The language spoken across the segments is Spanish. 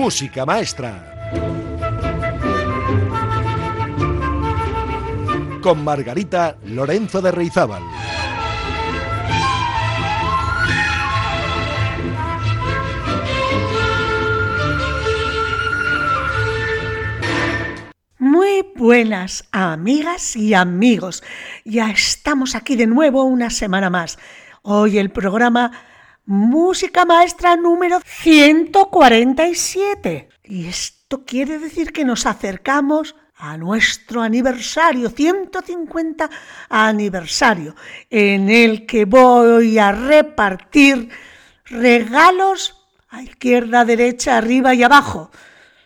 Música Maestra. Con Margarita Lorenzo de Reizábal. Muy buenas amigas y amigos. Ya estamos aquí de nuevo una semana más. Hoy el programa Música Maestra número 147. Y esto quiere decir que nos acercamos a nuestro aniversario, 150 aniversario, en el que voy a repartir regalos a izquierda, derecha, arriba y abajo,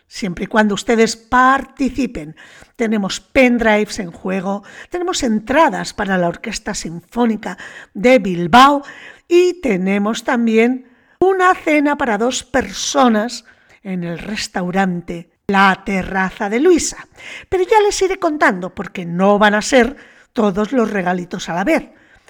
siempre y cuando ustedes participen. Tenemos pendrives en juego, tenemos entradas para la Orquesta Sinfónica de Bilbao, y tenemos también una cena para dos personas en el restaurante La Terraza de Luisa. Pero ya les iré contando porque no van a ser todos los regalitos a la vez.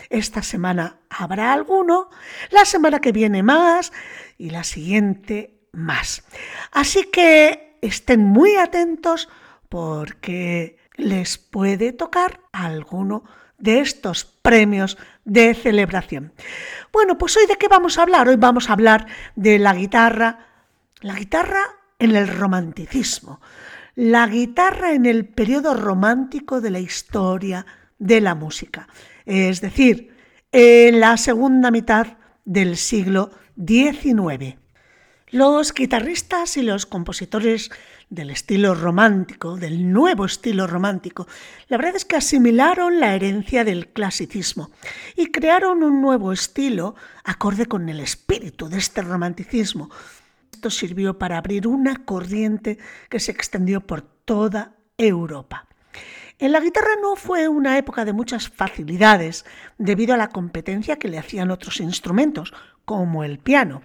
Esta semana habrá alguno, la semana que viene más y la siguiente más. Así que estén muy atentos porque les puede tocar alguno de estos premios de celebración. Bueno, pues hoy de qué vamos a hablar? Hoy vamos a hablar de la guitarra, la guitarra en el romanticismo, la guitarra en el periodo romántico de la historia de la música, es decir, en la segunda mitad del siglo XIX. Los guitarristas y los compositores del estilo romántico, del nuevo estilo romántico, la verdad es que asimilaron la herencia del clasicismo y crearon un nuevo estilo acorde con el espíritu de este romanticismo. Esto sirvió para abrir una corriente que se extendió por toda Europa. En la guitarra no fue una época de muchas facilidades debido a la competencia que le hacían otros instrumentos, como el piano.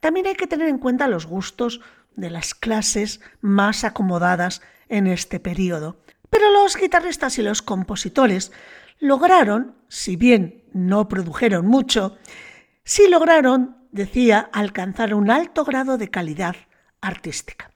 También hay que tener en cuenta los gustos de las clases más acomodadas en este periodo. Pero los guitarristas y los compositores lograron, si bien no produjeron mucho, sí lograron, decía, alcanzar un alto grado de calidad artística.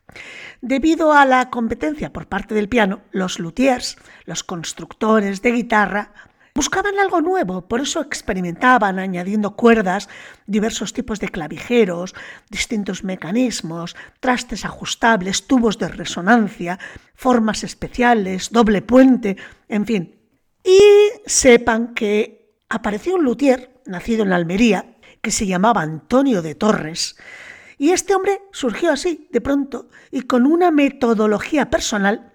Debido a la competencia por parte del piano, los luthiers, los constructores de guitarra, Buscaban algo nuevo, por eso experimentaban añadiendo cuerdas, diversos tipos de clavijeros, distintos mecanismos, trastes ajustables, tubos de resonancia, formas especiales, doble puente, en fin. Y sepan que apareció un luthier, nacido en Almería, que se llamaba Antonio de Torres, y este hombre surgió así, de pronto, y con una metodología personal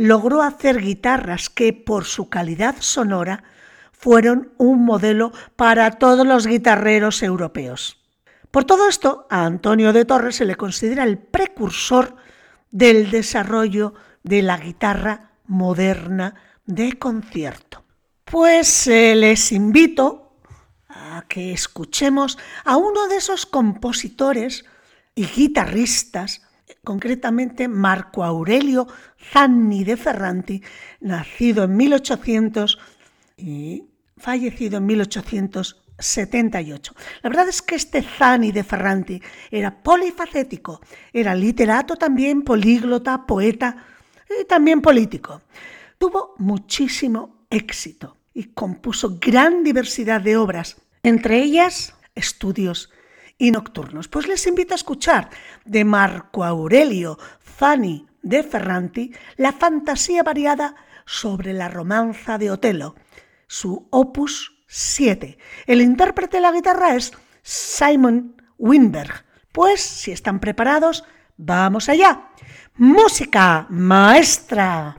logró hacer guitarras que, por su calidad sonora, fueron un modelo para todos los guitarreros europeos. Por todo esto, a Antonio de Torres se le considera el precursor del desarrollo de la guitarra moderna de concierto. Pues eh, les invito a que escuchemos a uno de esos compositores y guitarristas concretamente Marco Aurelio Zanni de Ferranti, nacido en 1800 y fallecido en 1878. La verdad es que este Zanni de Ferranti era polifacético, era literato también, políglota, poeta y también político. Tuvo muchísimo éxito y compuso gran diversidad de obras, entre ellas estudios y nocturnos. Pues les invito a escuchar de Marco Aurelio Fani de Ferranti la fantasía variada sobre la romanza de Otelo, su opus 7. El intérprete de la guitarra es Simon Winberg. Pues si están preparados, vamos allá. Música maestra.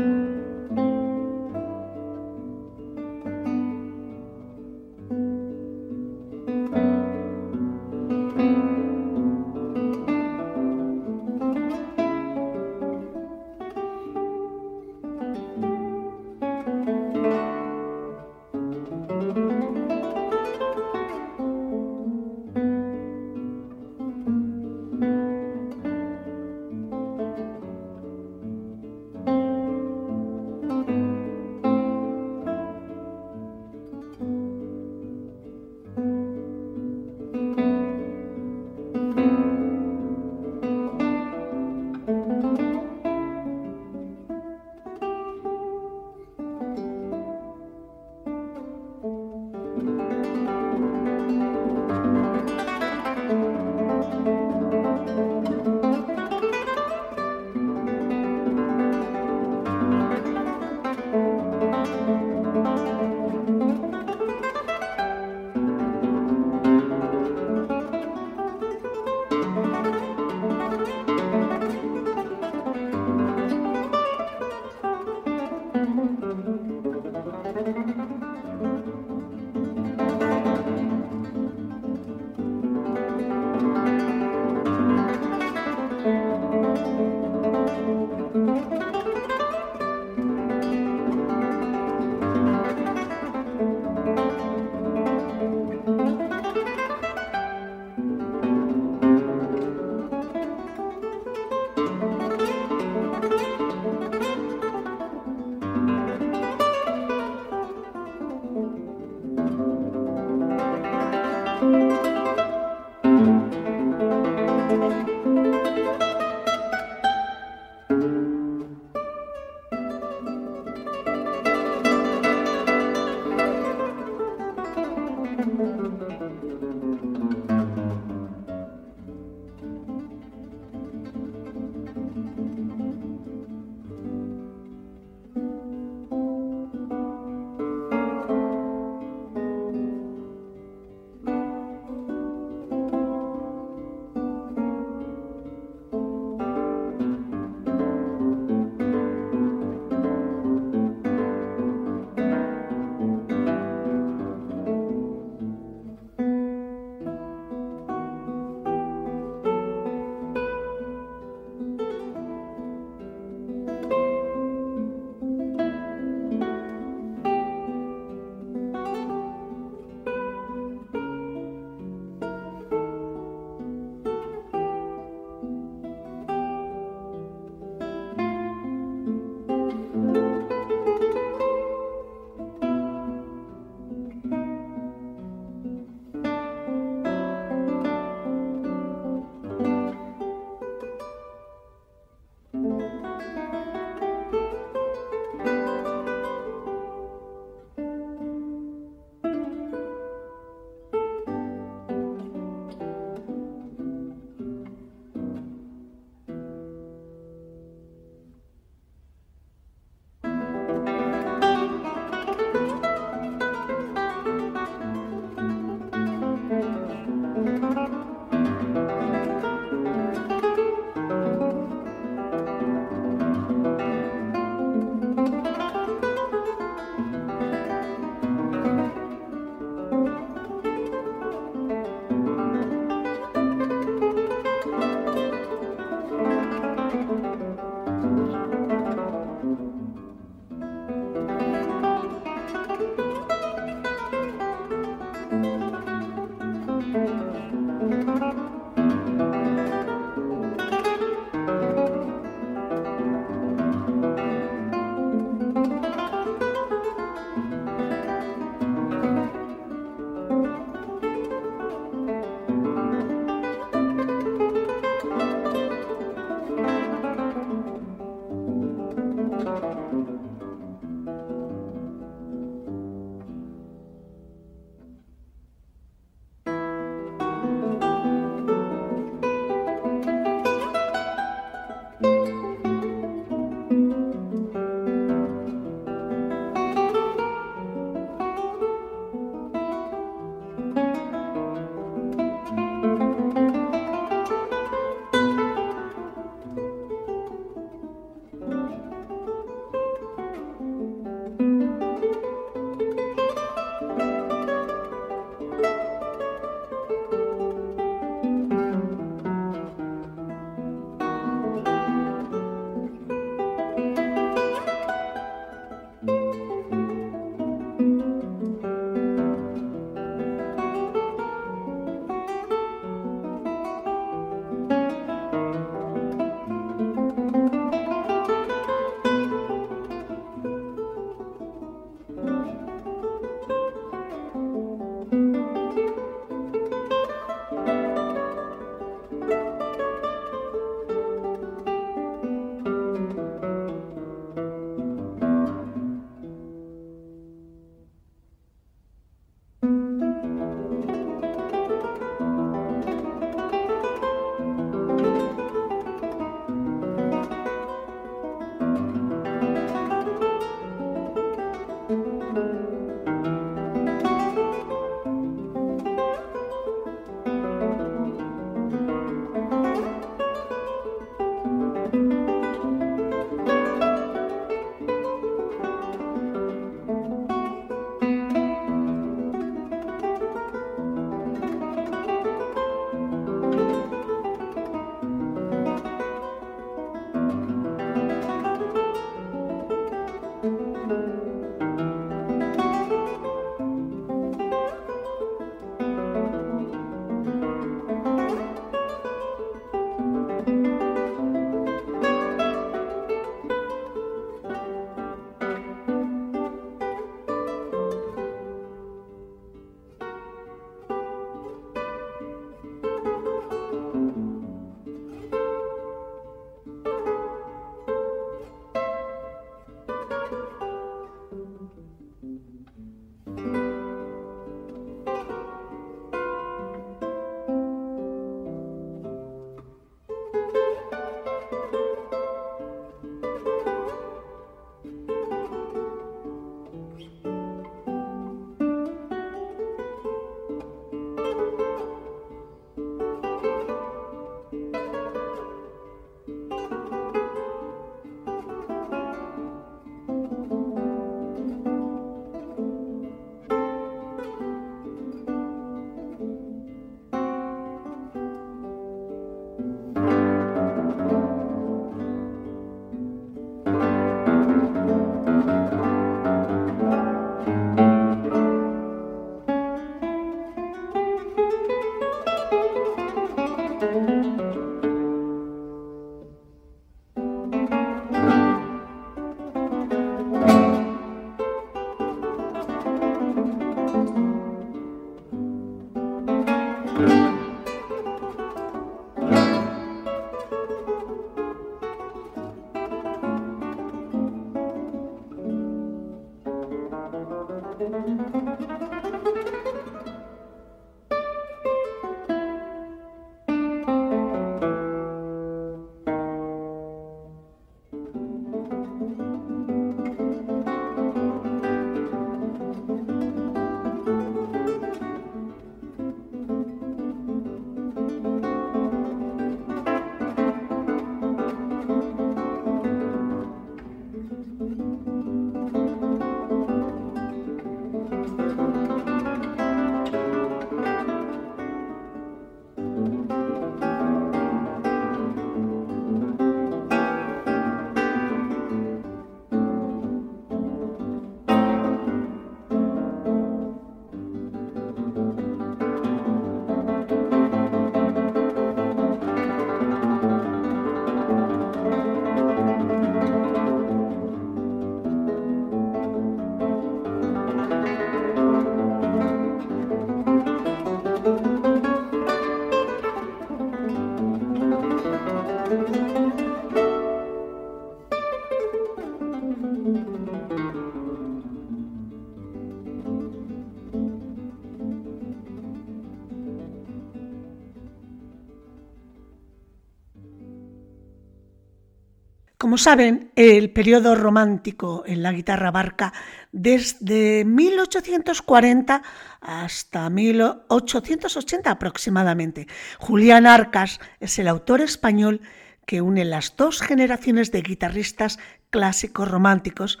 Como saben, el periodo romántico en la guitarra abarca desde 1840 hasta 1880 aproximadamente. Julián Arcas es el autor español que une las dos generaciones de guitarristas clásicos románticos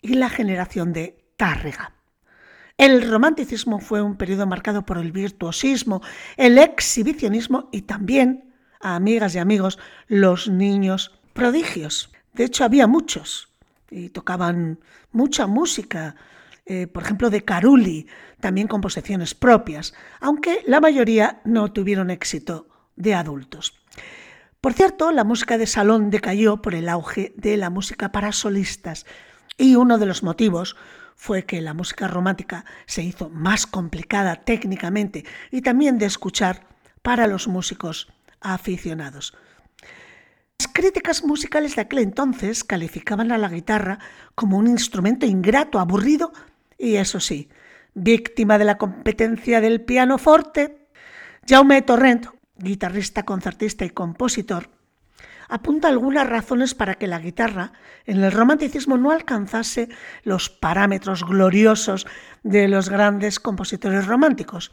y la generación de Tárrega. El romanticismo fue un periodo marcado por el virtuosismo, el exhibicionismo y también, amigas y amigos, los niños prodigios. De hecho, había muchos y tocaban mucha música, eh, por ejemplo, de Carulli, también composiciones propias, aunque la mayoría no tuvieron éxito de adultos. Por cierto, la música de salón decayó por el auge de la música para solistas y uno de los motivos fue que la música romántica se hizo más complicada técnicamente y también de escuchar para los músicos aficionados. Las críticas musicales de aquel entonces calificaban a la guitarra como un instrumento ingrato, aburrido y, eso sí, víctima de la competencia del piano forte. Jaume Torrent, guitarrista, concertista y compositor, apunta algunas razones para que la guitarra en el romanticismo no alcanzase los parámetros gloriosos de los grandes compositores románticos.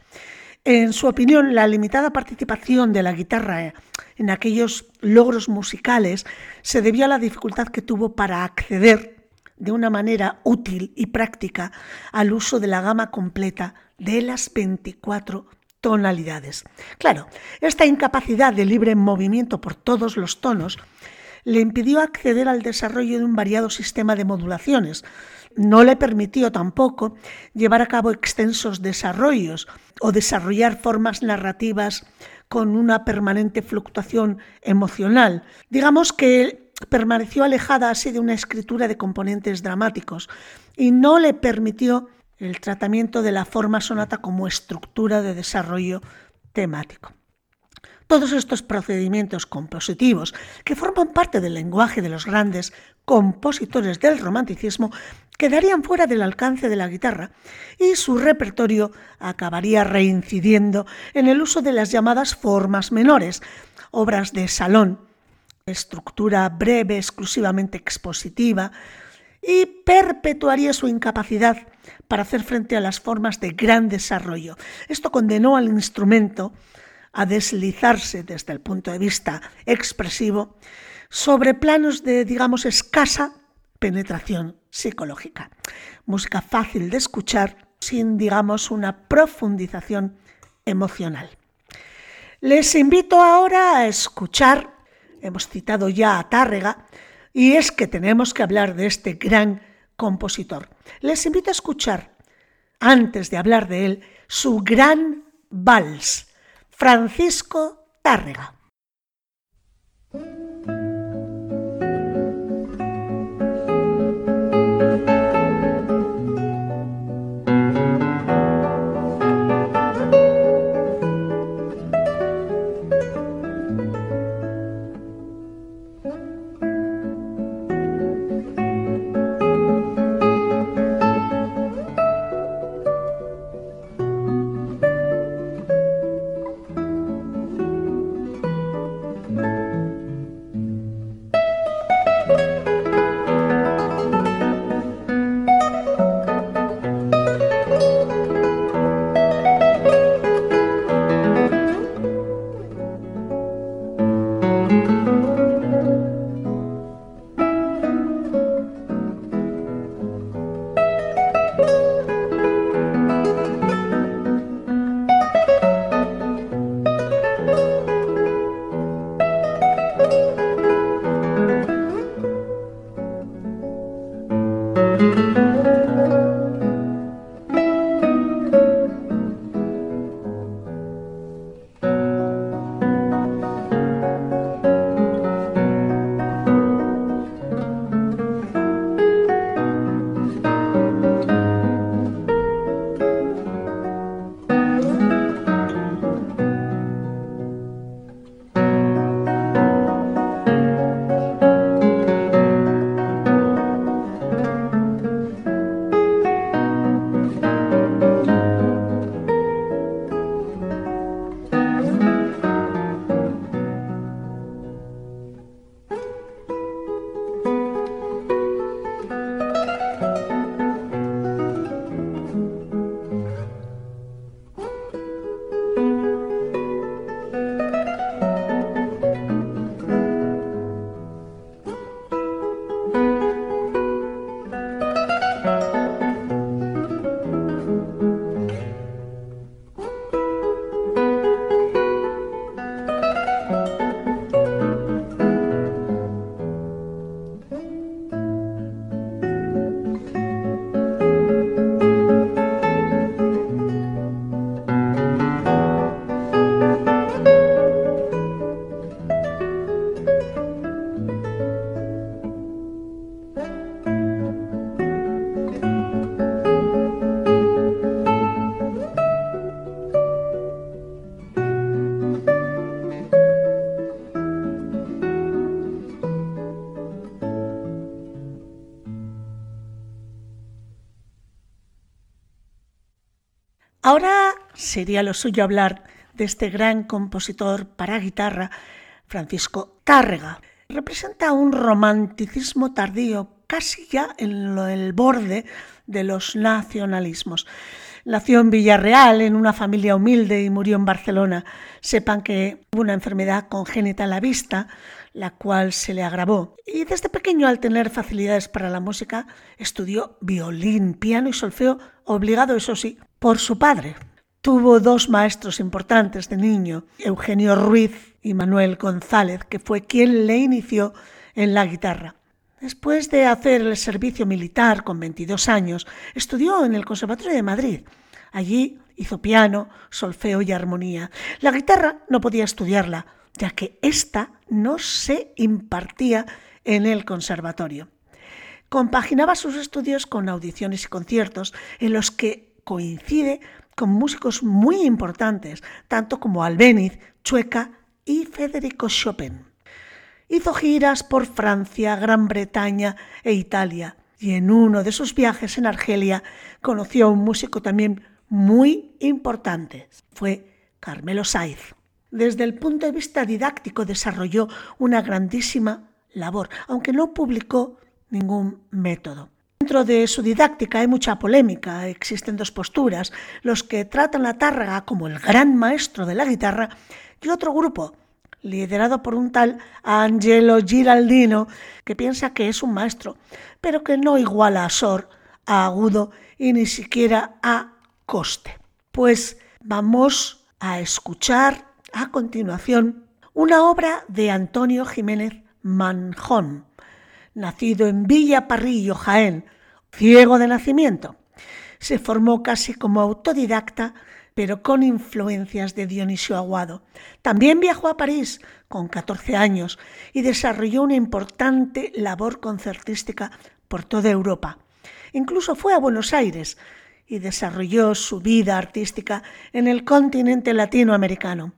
En su opinión, la limitada participación de la guitarra en aquellos logros musicales se debió a la dificultad que tuvo para acceder de una manera útil y práctica al uso de la gama completa de las 24 tonalidades. Claro, esta incapacidad de libre movimiento por todos los tonos le impidió acceder al desarrollo de un variado sistema de modulaciones, no le permitió tampoco llevar a cabo extensos desarrollos o desarrollar formas narrativas con una permanente fluctuación emocional. Digamos que permaneció alejada así de una escritura de componentes dramáticos y no le permitió el tratamiento de la forma sonata como estructura de desarrollo temático. Todos estos procedimientos compositivos, que forman parte del lenguaje de los grandes compositores del romanticismo, quedarían fuera del alcance de la guitarra y su repertorio acabaría reincidiendo en el uso de las llamadas formas menores, obras de salón, estructura breve, exclusivamente expositiva, y perpetuaría su incapacidad para hacer frente a las formas de gran desarrollo. Esto condenó al instrumento a deslizarse desde el punto de vista expresivo sobre planos de, digamos, escasa penetración psicológica. Música fácil de escuchar sin, digamos, una profundización emocional. Les invito ahora a escuchar, hemos citado ya a Tárrega, y es que tenemos que hablar de este gran compositor. Les invito a escuchar, antes de hablar de él, su gran vals, Francisco Tárrega. Sería lo suyo hablar de este gran compositor para guitarra, Francisco Tárrega. Representa un romanticismo tardío, casi ya en el borde de los nacionalismos. Nació en Villarreal, en una familia humilde y murió en Barcelona. Sepan que tuvo una enfermedad congénita a la vista, la cual se le agravó. Y desde pequeño, al tener facilidades para la música, estudió violín, piano y solfeo, obligado, eso sí, por su padre. Tuvo dos maestros importantes de niño, Eugenio Ruiz y Manuel González, que fue quien le inició en la guitarra. Después de hacer el servicio militar con 22 años, estudió en el Conservatorio de Madrid. Allí hizo piano, solfeo y armonía. La guitarra no podía estudiarla, ya que ésta no se impartía en el conservatorio. Compaginaba sus estudios con audiciones y conciertos en los que coincide con músicos muy importantes, tanto como Albéniz, Chueca y Federico Chopin. Hizo giras por Francia, Gran Bretaña e Italia, y en uno de sus viajes en Argelia conoció a un músico también muy importante. Fue Carmelo Saiz. Desde el punto de vista didáctico desarrolló una grandísima labor, aunque no publicó ningún método. Dentro de su didáctica hay mucha polémica, existen dos posturas, los que tratan la tárraga como el gran maestro de la guitarra y otro grupo, liderado por un tal Angelo Giraldino, que piensa que es un maestro, pero que no iguala a Sor, a Agudo y ni siquiera a Coste. Pues vamos a escuchar a continuación una obra de Antonio Jiménez Manjón nacido en Villa Parrillo, Jaén, ciego de nacimiento. Se formó casi como autodidacta, pero con influencias de Dionisio Aguado. También viajó a París con 14 años y desarrolló una importante labor concertística por toda Europa. Incluso fue a Buenos Aires y desarrolló su vida artística en el continente latinoamericano.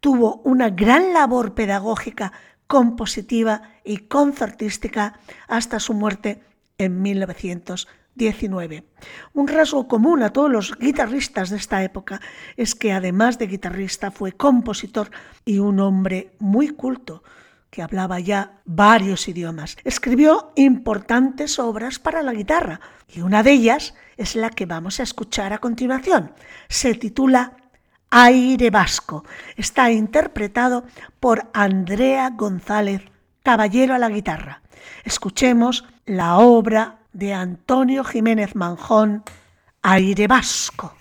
Tuvo una gran labor pedagógica compositiva y concertística hasta su muerte en 1919. Un rasgo común a todos los guitarristas de esta época es que además de guitarrista fue compositor y un hombre muy culto que hablaba ya varios idiomas. Escribió importantes obras para la guitarra y una de ellas es la que vamos a escuchar a continuación. Se titula Aire Vasco. Está interpretado por Andrea González, caballero a la guitarra. Escuchemos la obra de Antonio Jiménez Manjón, Aire Vasco.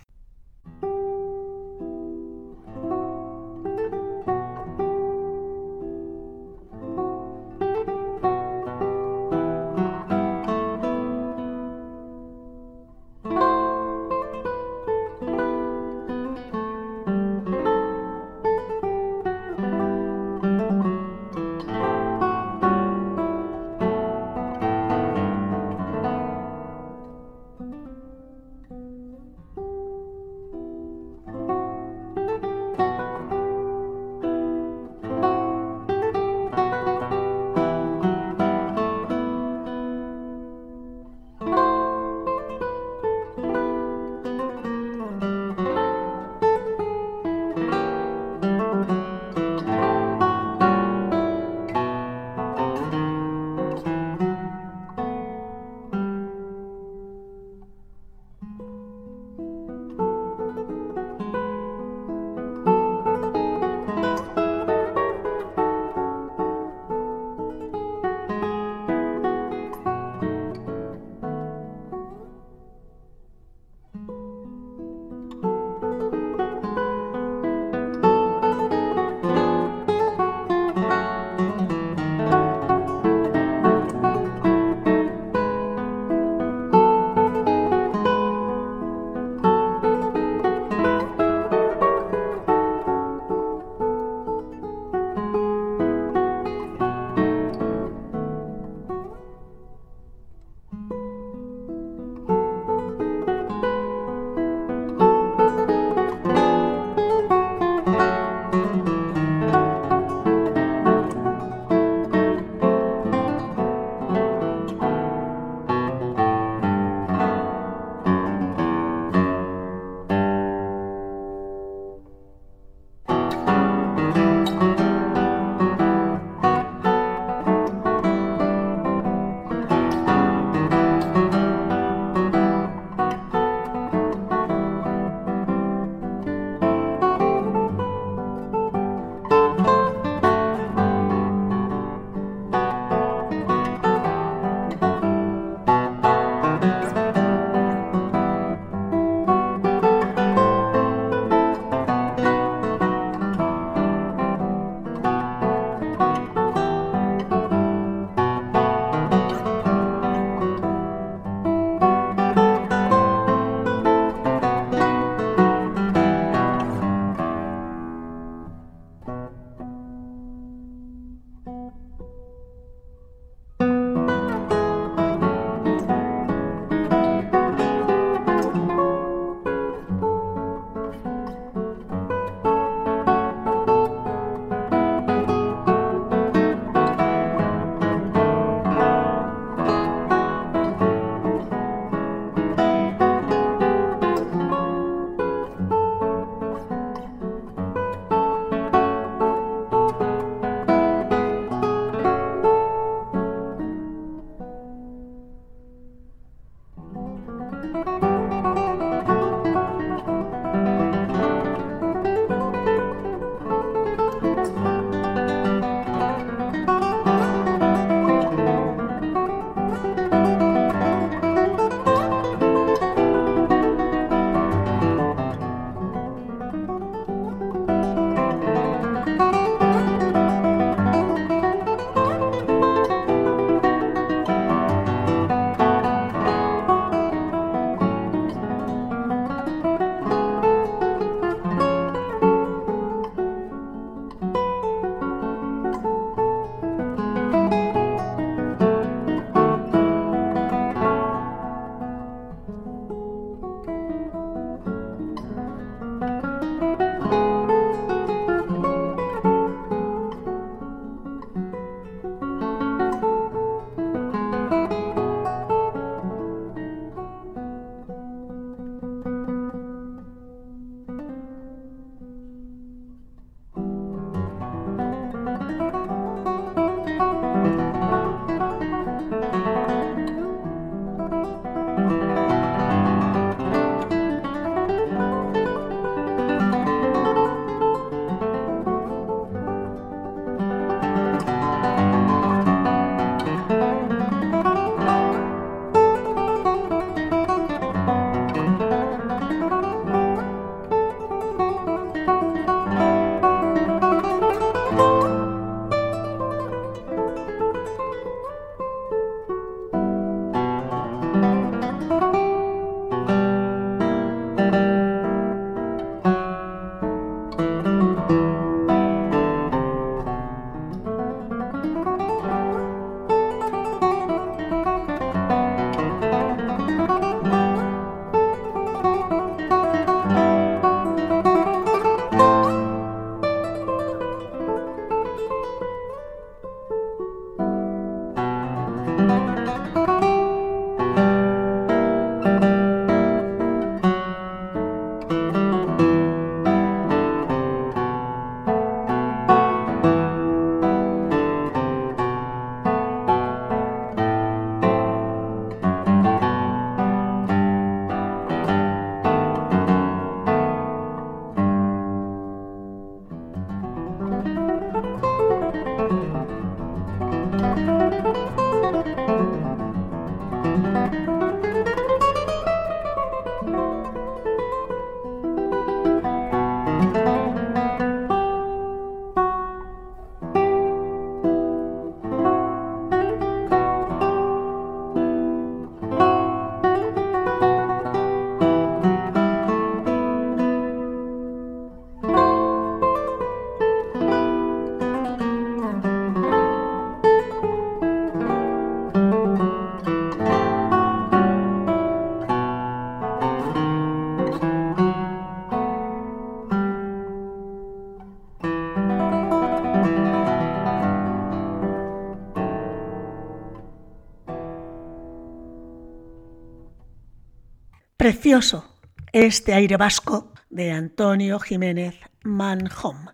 Precioso este aire vasco de Antonio Jiménez Manjom.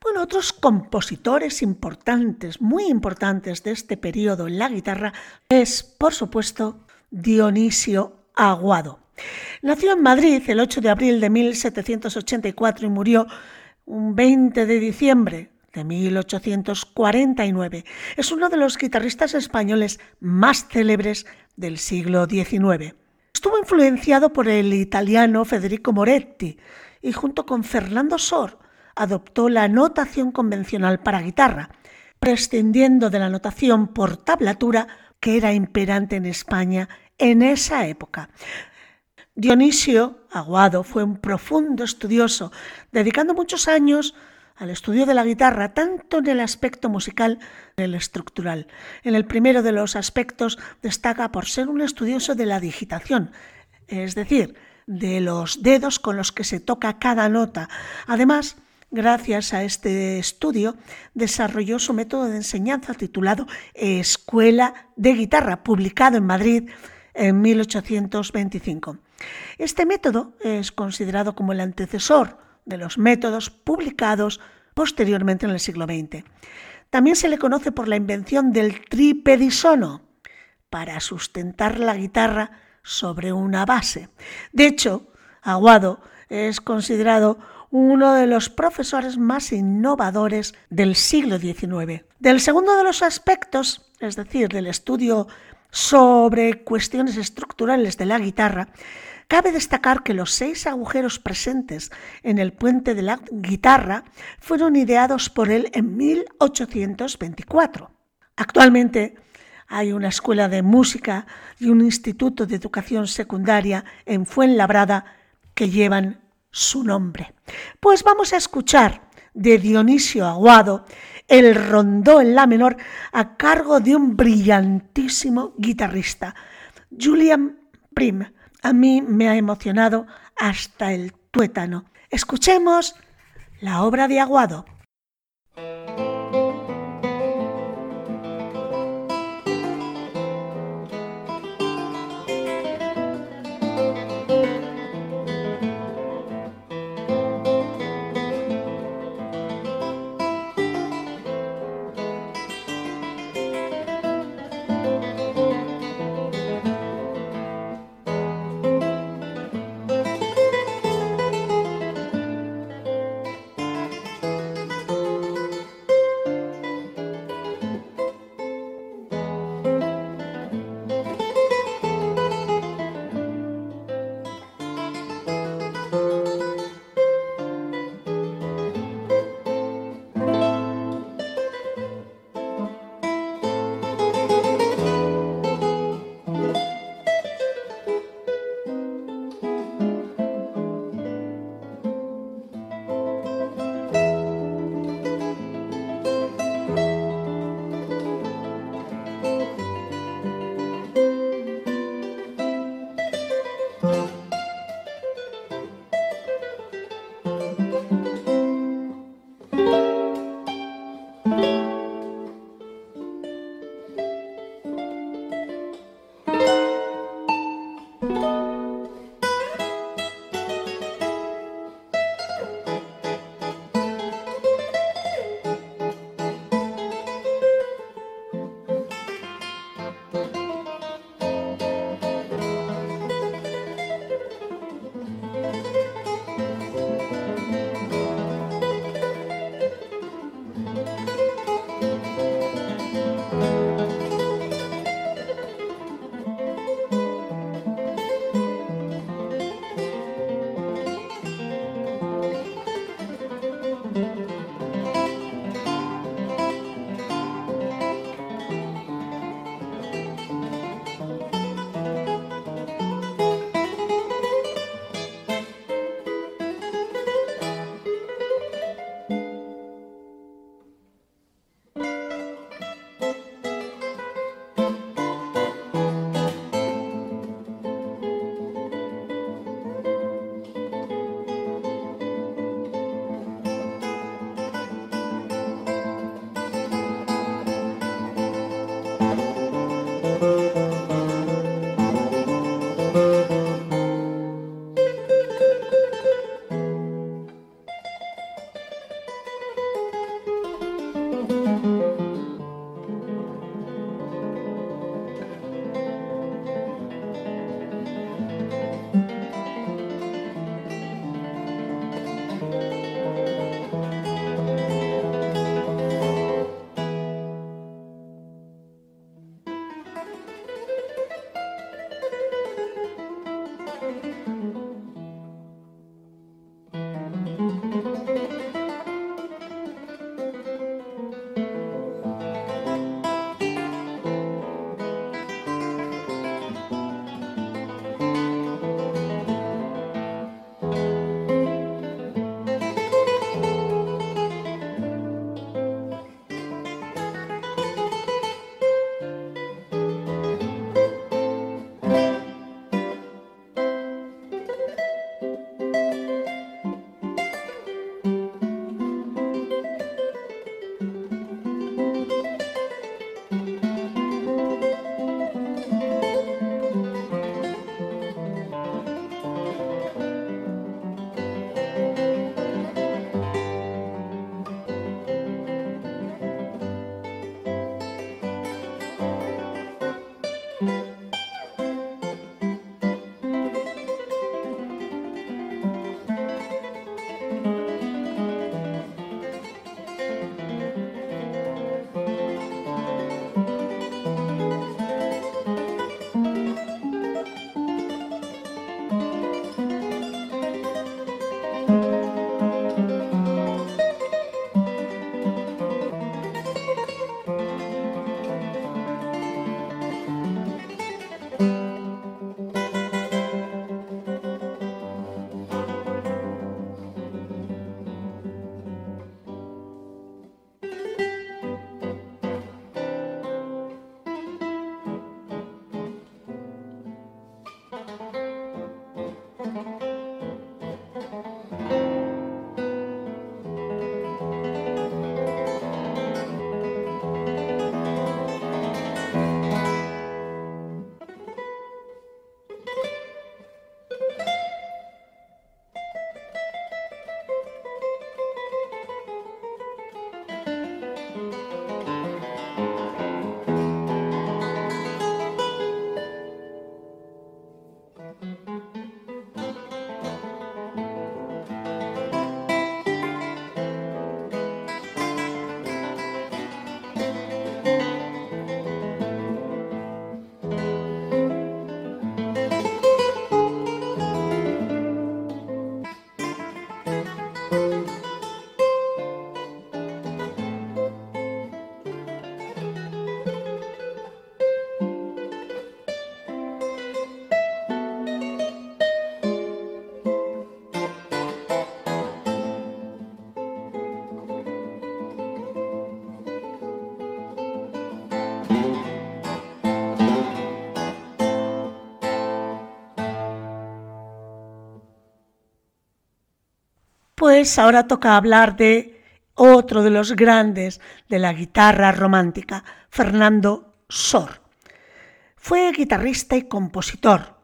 Bueno, otros compositores importantes, muy importantes de este periodo en la guitarra es, por supuesto, Dionisio Aguado. Nació en Madrid el 8 de abril de 1784 y murió un 20 de diciembre de 1849. Es uno de los guitarristas españoles más célebres del siglo XIX. Estuvo influenciado por el italiano Federico Moretti y junto con Fernando Sor adoptó la notación convencional para guitarra, prescindiendo de la notación por tablatura que era imperante en España en esa época. Dionisio Aguado fue un profundo estudioso, dedicando muchos años al estudio de la guitarra, tanto en el aspecto musical como en el estructural. En el primero de los aspectos destaca por ser un estudioso de la digitación, es decir, de los dedos con los que se toca cada nota. Además, gracias a este estudio, desarrolló su método de enseñanza titulado Escuela de Guitarra, publicado en Madrid en 1825. Este método es considerado como el antecesor de los métodos publicados posteriormente en el siglo XX. También se le conoce por la invención del tripedisono para sustentar la guitarra sobre una base. De hecho, Aguado es considerado uno de los profesores más innovadores del siglo XIX. Del segundo de los aspectos, es decir, del estudio sobre cuestiones estructurales de la guitarra, Cabe destacar que los seis agujeros presentes en el puente de la guitarra fueron ideados por él en 1824. Actualmente hay una escuela de música y un instituto de educación secundaria en Fuenlabrada que llevan su nombre. Pues vamos a escuchar de Dionisio Aguado el rondó en la menor a cargo de un brillantísimo guitarrista, Julian Prim, a mí me ha emocionado hasta el tuétano. Escuchemos la obra de Aguado. Pues ahora toca hablar de otro de los grandes de la guitarra romántica, Fernando Sor. Fue guitarrista y compositor,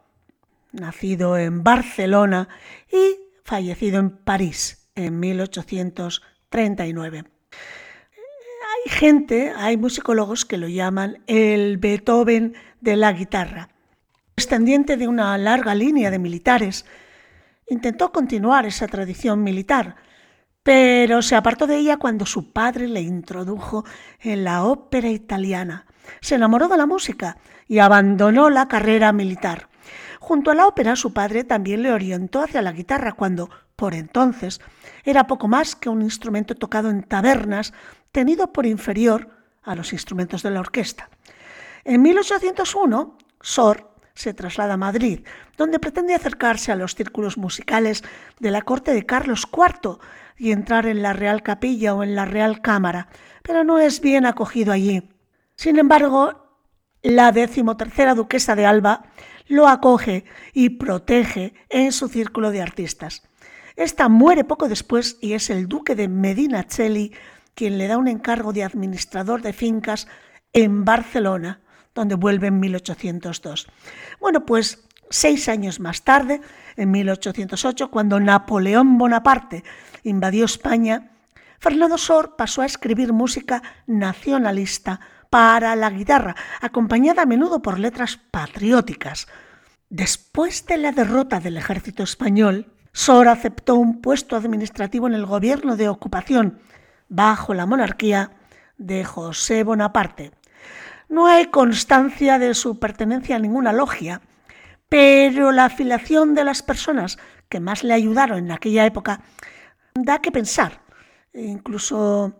nacido en Barcelona y fallecido en París en 1839. Hay gente, hay musicólogos que lo llaman el Beethoven de la guitarra. Descendiente de una larga línea de militares, intentó continuar esa tradición militar, pero se apartó de ella cuando su padre le introdujo en la ópera italiana. Se enamoró de la música y abandonó la carrera militar. Junto a la ópera, su padre también le orientó hacia la guitarra cuando, por entonces, era poco más que un instrumento tocado en tabernas, tenido por inferior a los instrumentos de la orquesta. En 1801, Sor se traslada a Madrid, donde pretende acercarse a los círculos musicales de la corte de Carlos IV y entrar en la Real Capilla o en la Real Cámara, pero no es bien acogido allí. Sin embargo, la decimotercera duquesa de Alba lo acoge y protege en su círculo de artistas. Esta muere poco después y es el duque de Medina Celi quien le da un encargo de administrador de fincas en Barcelona, donde vuelve en 1802. Bueno, pues seis años más tarde, en 1808, cuando Napoleón Bonaparte invadió España, Fernando Sor pasó a escribir música nacionalista para la guitarra, acompañada a menudo por letras patrióticas. Después de la derrota del ejército español, Sor aceptó un puesto administrativo en el gobierno de ocupación bajo la monarquía de José Bonaparte. No hay constancia de su pertenencia a ninguna logia, pero la afiliación de las personas que más le ayudaron en aquella época da que pensar. Incluso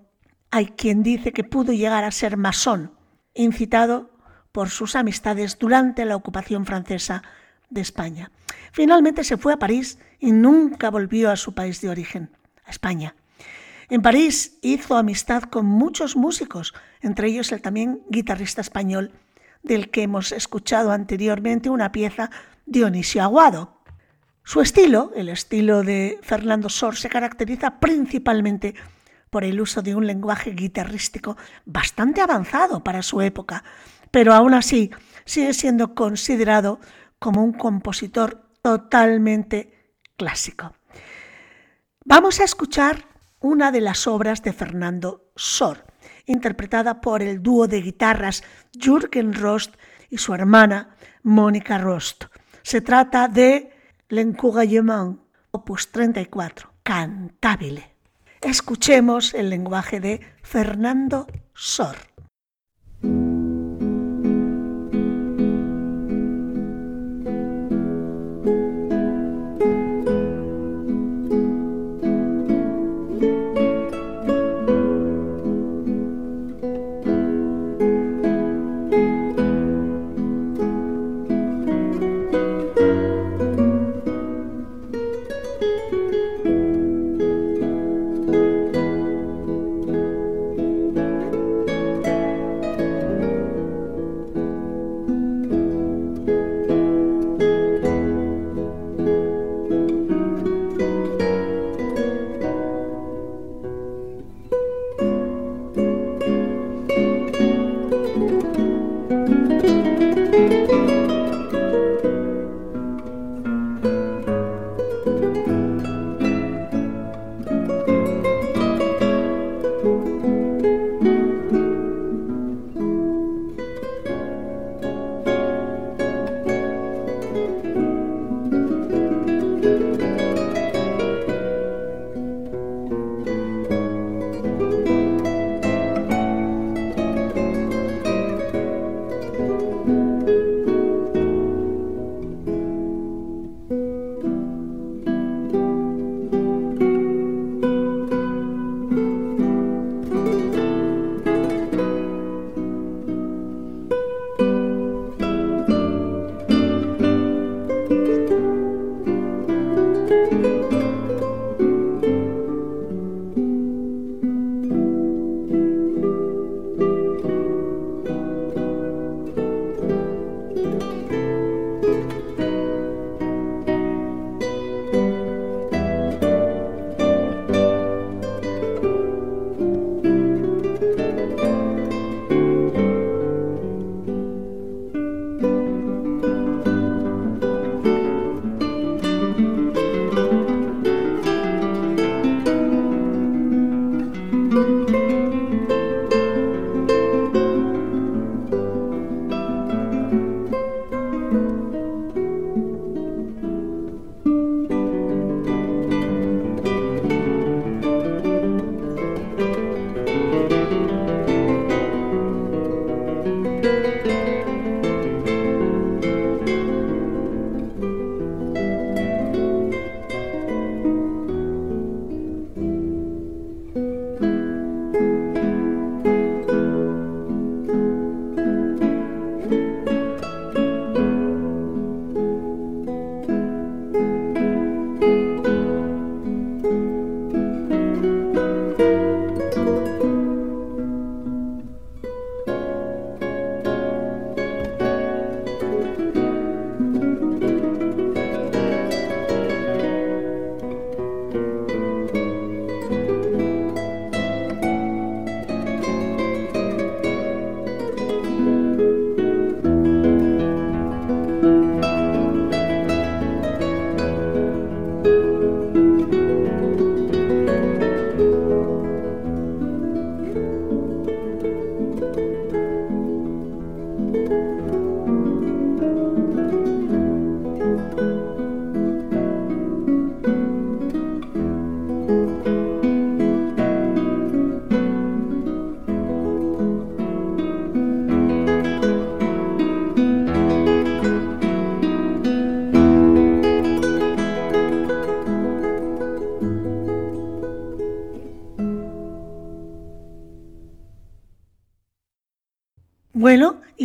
hay quien dice que pudo llegar a ser masón, incitado por sus amistades durante la ocupación francesa de España. Finalmente se fue a París y nunca volvió a su país de origen, a España. En París hizo amistad con muchos músicos, entre ellos el también guitarrista español, del que hemos escuchado anteriormente una pieza, Dionisio Aguado. Su estilo, el estilo de Fernando Sor, se caracteriza principalmente por el uso de un lenguaje guitarrístico bastante avanzado para su época, pero aún así sigue siendo considerado como un compositor totalmente clásico. Vamos a escuchar una de las obras de Fernando Sor, interpretada por el dúo de guitarras Jürgen Rost y su hermana Mónica Rost. Se trata de L'Encouragement, opus 34, cantabile. Escuchemos el lenguaje de Fernando Sor.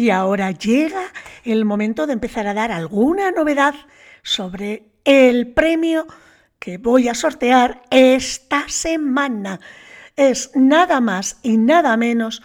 Y ahora llega el momento de empezar a dar alguna novedad sobre el premio que voy a sortear esta semana. Es nada más y nada menos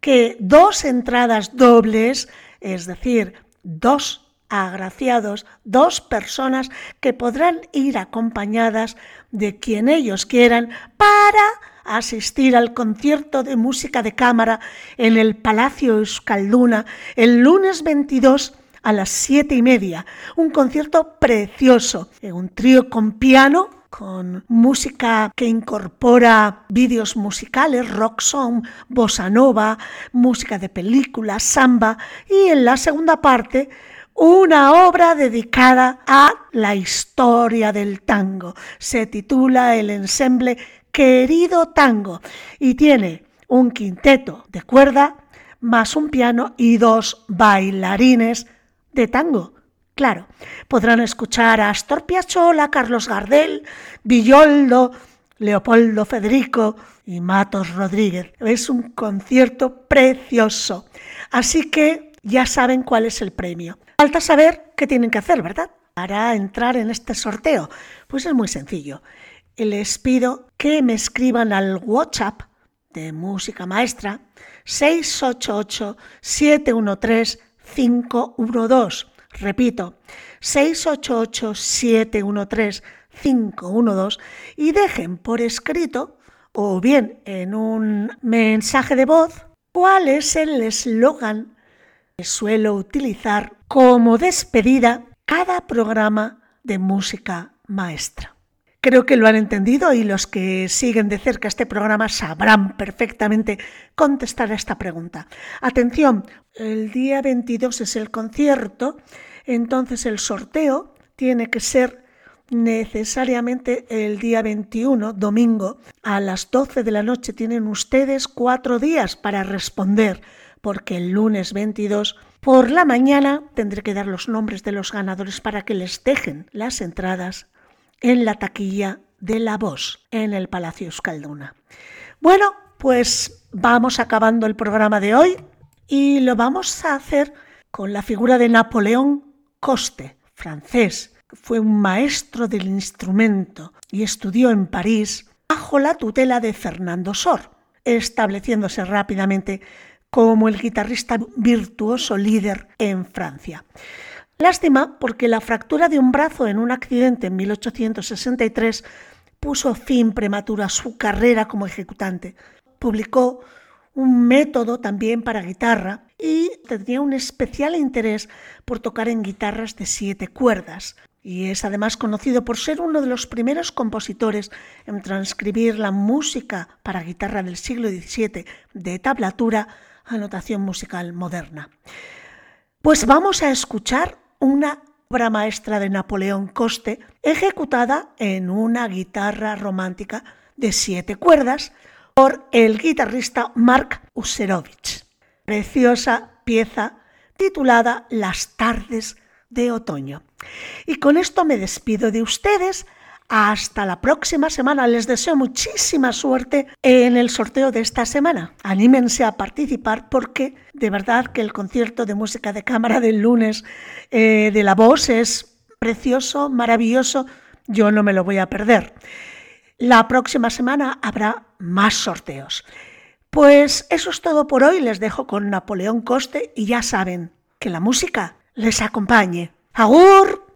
que dos entradas dobles, es decir, dos agraciados, dos personas que podrán ir acompañadas de quien ellos quieran para asistir al concierto de música de cámara en el Palacio Euskalduna el lunes 22 a las siete y media. Un concierto precioso, un trío con piano con música que incorpora vídeos musicales, rock song, bossa nova, música de película, samba y en la segunda parte una obra dedicada a la historia del tango. Se titula el ensemble Querido Tango y tiene un quinteto de cuerda más un piano y dos bailarines de tango. Claro, podrán escuchar a Astor Piazzolla, Carlos Gardel, Villoldo, Leopoldo Federico y Matos Rodríguez. Es un concierto precioso. Así que ya saben cuál es el premio. Falta saber qué tienen que hacer, ¿verdad? Para entrar en este sorteo. Pues es muy sencillo les pido que me escriban al WhatsApp de Música Maestra 688-713-512. Repito, 688-713-512 y dejen por escrito o bien en un mensaje de voz cuál es el eslogan que suelo utilizar como despedida cada programa de música maestra. Creo que lo han entendido y los que siguen de cerca este programa sabrán perfectamente contestar a esta pregunta. Atención, el día 22 es el concierto, entonces el sorteo tiene que ser necesariamente el día 21, domingo, a las 12 de la noche. Tienen ustedes cuatro días para responder, porque el lunes 22 por la mañana tendré que dar los nombres de los ganadores para que les dejen las entradas en la taquilla de La Voz en el Palacio Euskalduna. Bueno, pues vamos acabando el programa de hoy y lo vamos a hacer con la figura de Napoleón Coste, francés. Fue un maestro del instrumento y estudió en París bajo la tutela de Fernando Sor, estableciéndose rápidamente como el guitarrista virtuoso líder en Francia. Lástima porque la fractura de un brazo en un accidente en 1863 puso fin prematuro a su carrera como ejecutante. Publicó un método también para guitarra y tenía un especial interés por tocar en guitarras de siete cuerdas. Y es además conocido por ser uno de los primeros compositores en transcribir la música para guitarra del siglo XVII de tablatura a notación musical moderna. Pues vamos a escuchar una obra maestra de Napoleón Coste ejecutada en una guitarra romántica de siete cuerdas por el guitarrista Mark Userovich. Preciosa pieza titulada Las tardes de otoño. Y con esto me despido de ustedes hasta la próxima semana. Les deseo muchísima suerte en el sorteo de esta semana. Anímense a participar porque de verdad que el concierto de música de cámara del lunes eh, de la voz es precioso, maravilloso. Yo no me lo voy a perder. La próxima semana habrá más sorteos. Pues eso es todo por hoy. Les dejo con Napoleón Coste y ya saben que la música les acompañe. ¡Agur!